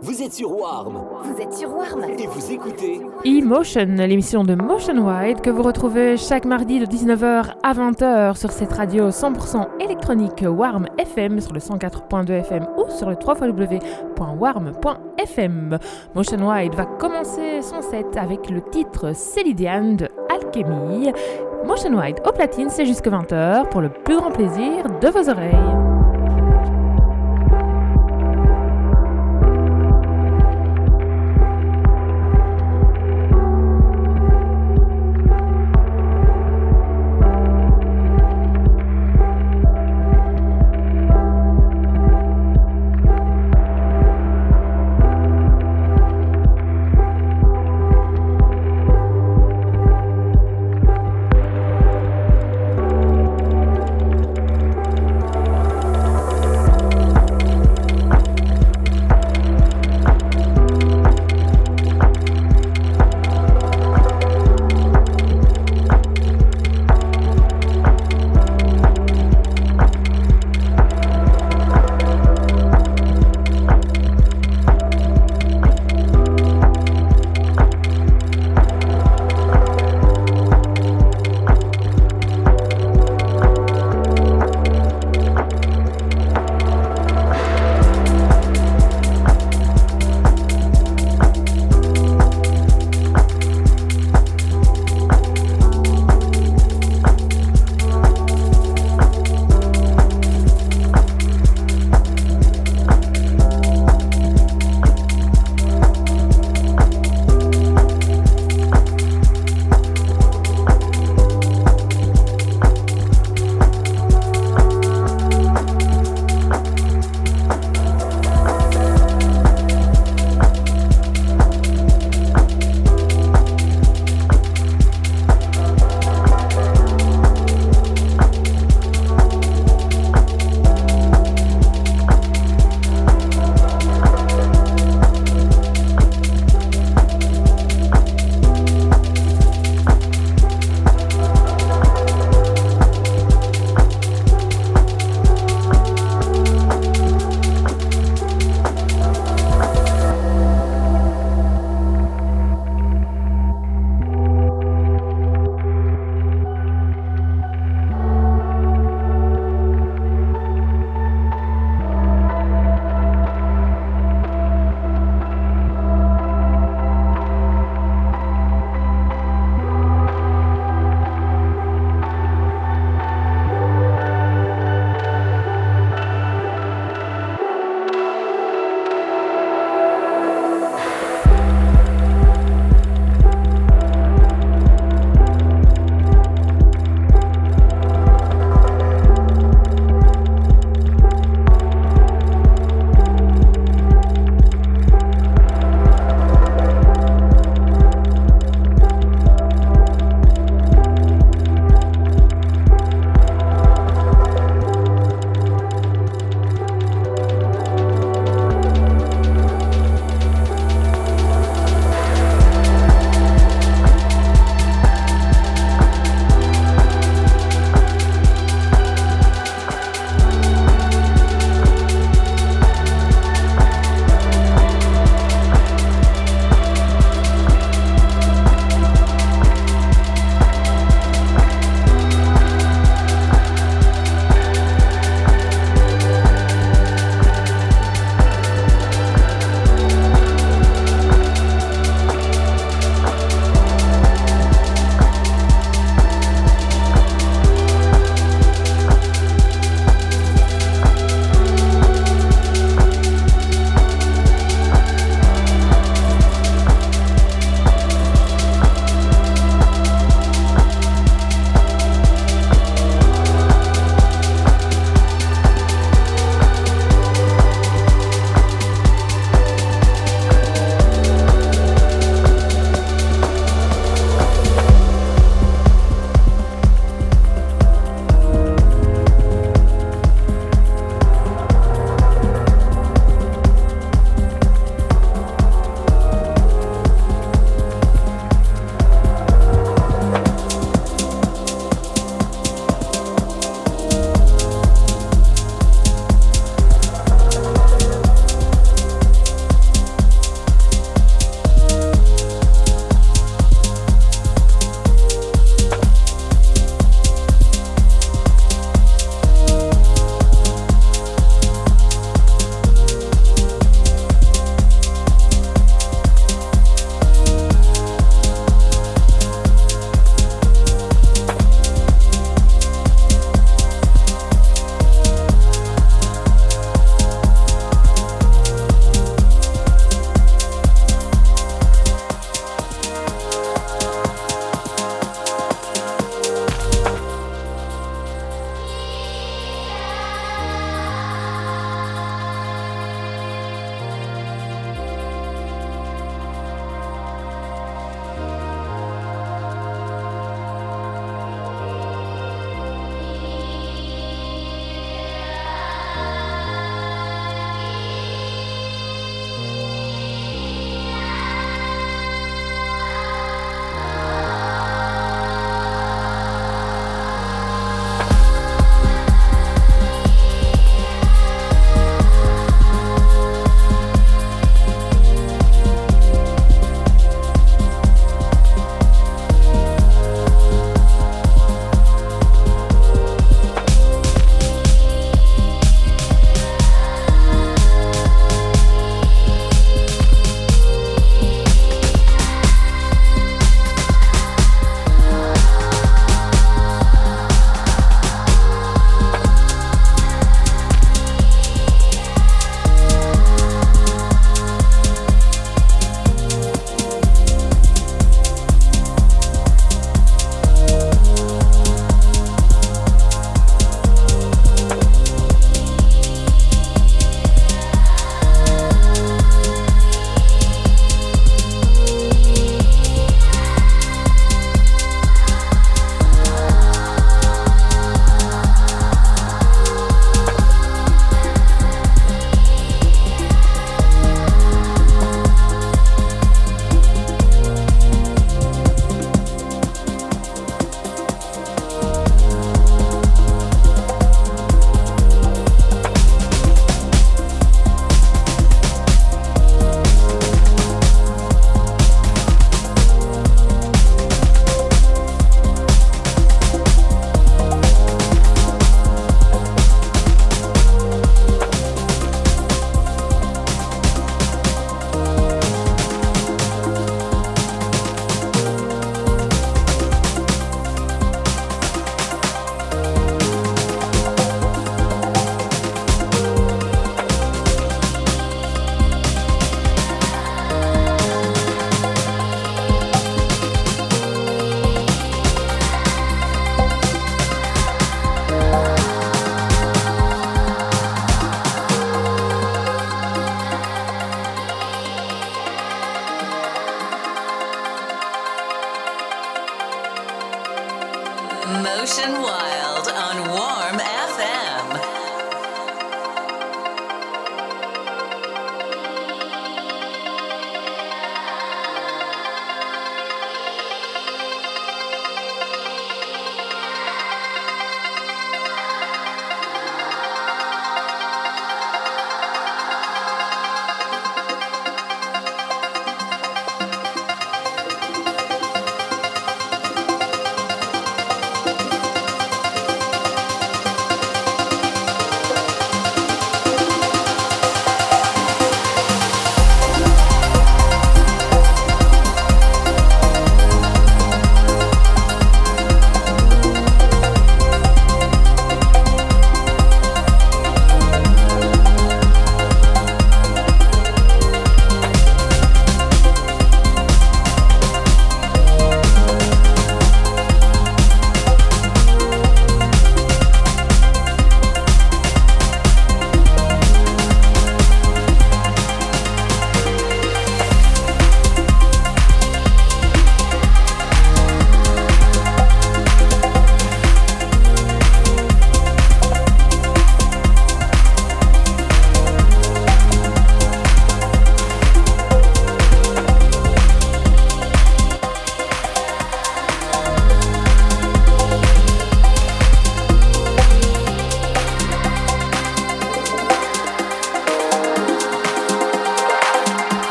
Vous êtes sur Warm Vous êtes sur Warm et vous écoutez E-Motion, l'émission de Motion Wide que vous retrouvez chaque mardi de 19h à 20h sur cette radio 100% électronique Warm FM sur le 104.2 FM ou sur le www.warm.fm. Motion Wide va commencer son set avec le titre Célidiane de Alchemy. Motion Wide au platine, c'est jusque 20h pour le plus grand plaisir de vos oreilles.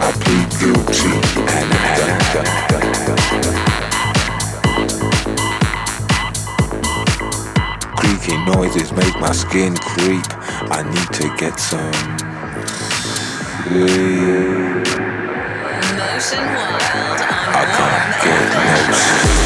I plead guilty and Creaky noises make my skin creep. I need to get some sleep. Motion Wild on I can't get no sleep.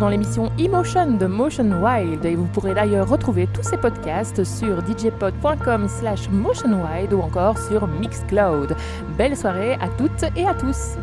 Dans l'émission Emotion de Motion Wild et vous pourrez d'ailleurs retrouver tous ces podcasts sur djpod.com slash motionwild ou encore sur Mixcloud. Belle soirée à toutes et à tous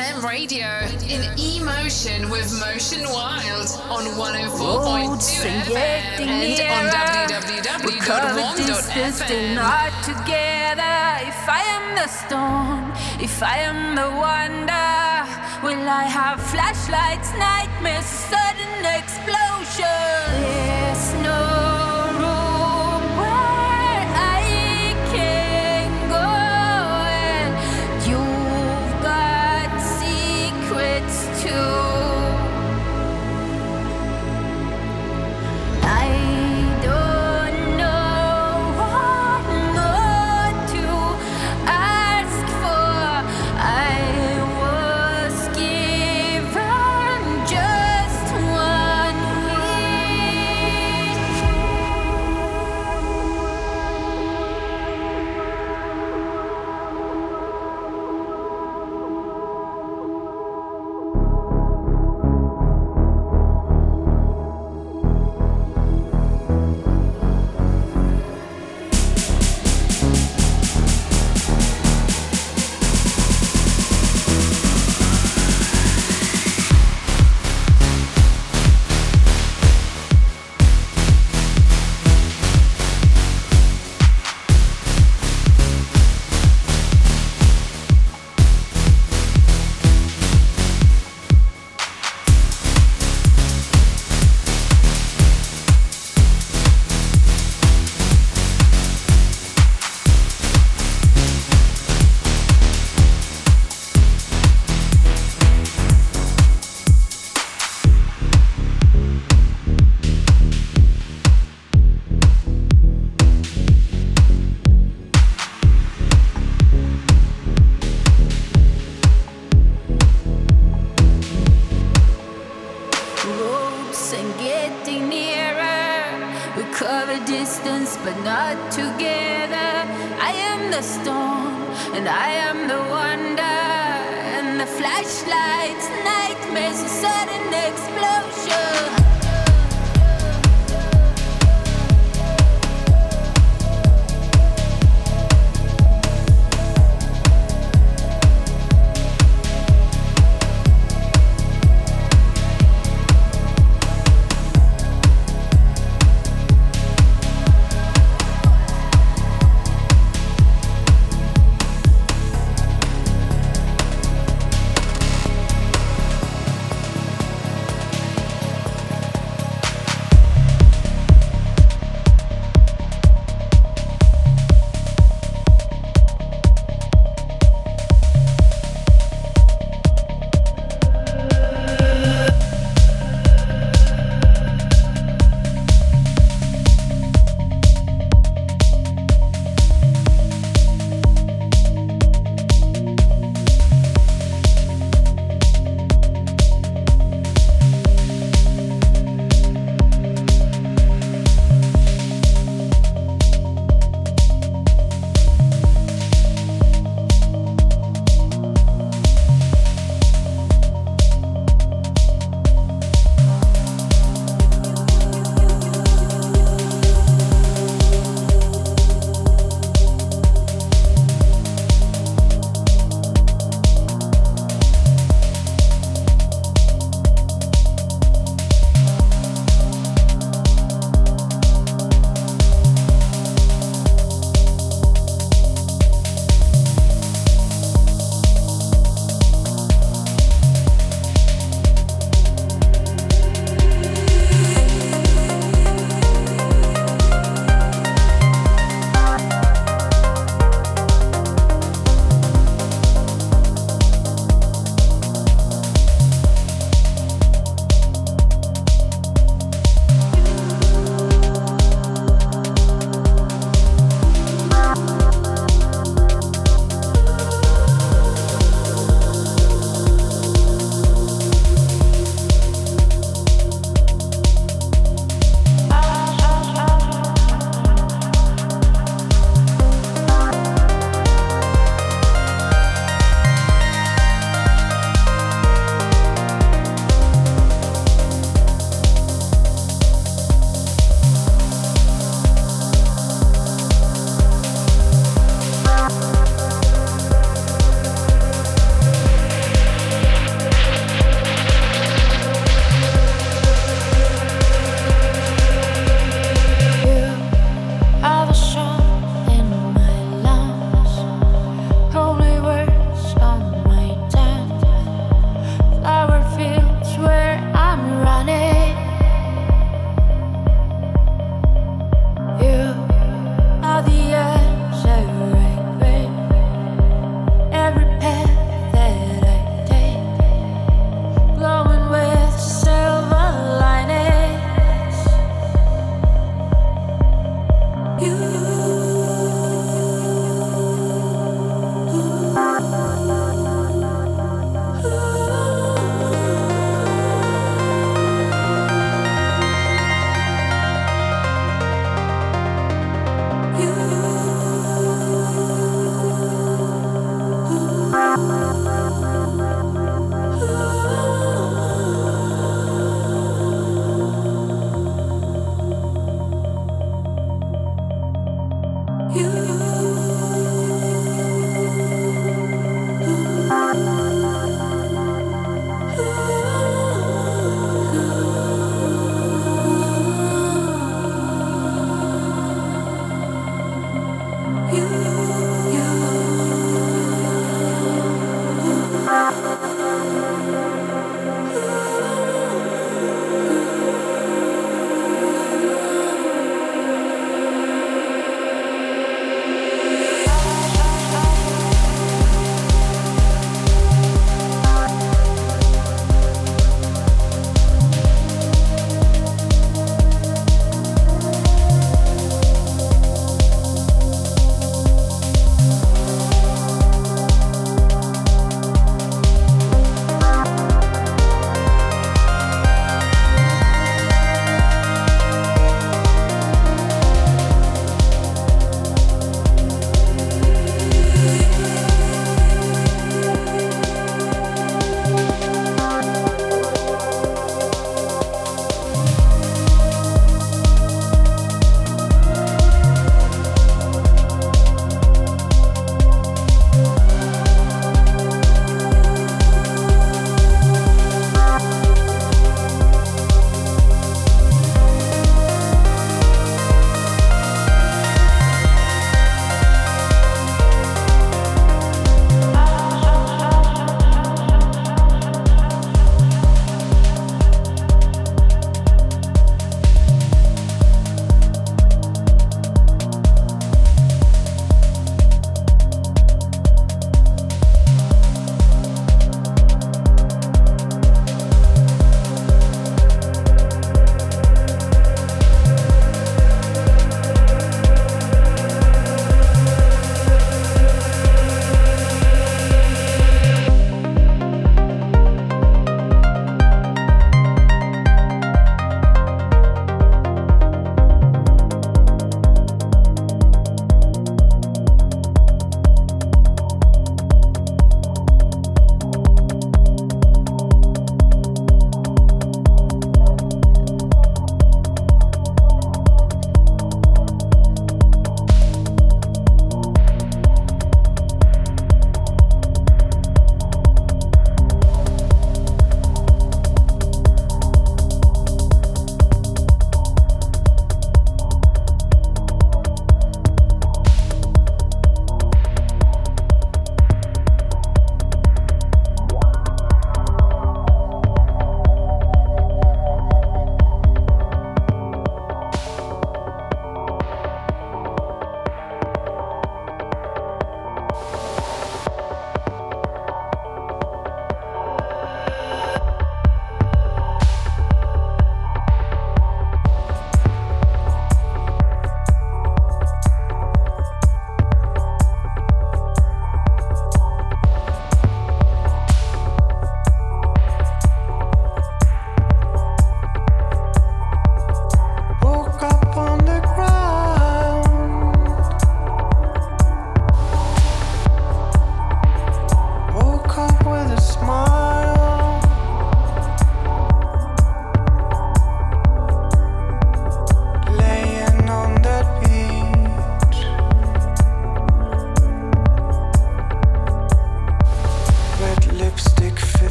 Radio in emotion with Motion Wild on 104.2 FM and on www.warm.fm. not together. If I am the storm, if I am the wonder, will I have flashlights, nightmares, sudden explosion? There's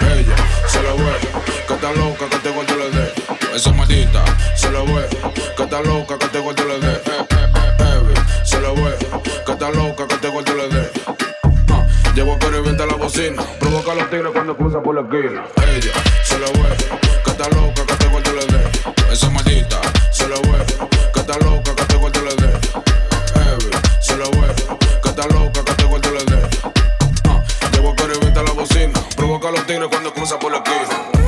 Ella se lo ve, que está loca, que te guardo le dé. Esa maldita se lo ve, que está loca, que te guardo le dé. Eh, eh, eh, Evi, se lo ve, que está loca, que te guardo le dé. Ah, Llevo que revienta la bocina, provoca a los tigres cuando cruza por la esquina. Ella se lo ve, que está loca, que te guardo le dé. Esa maldita se lo ve, a los tigres cuando cruza por la esquina.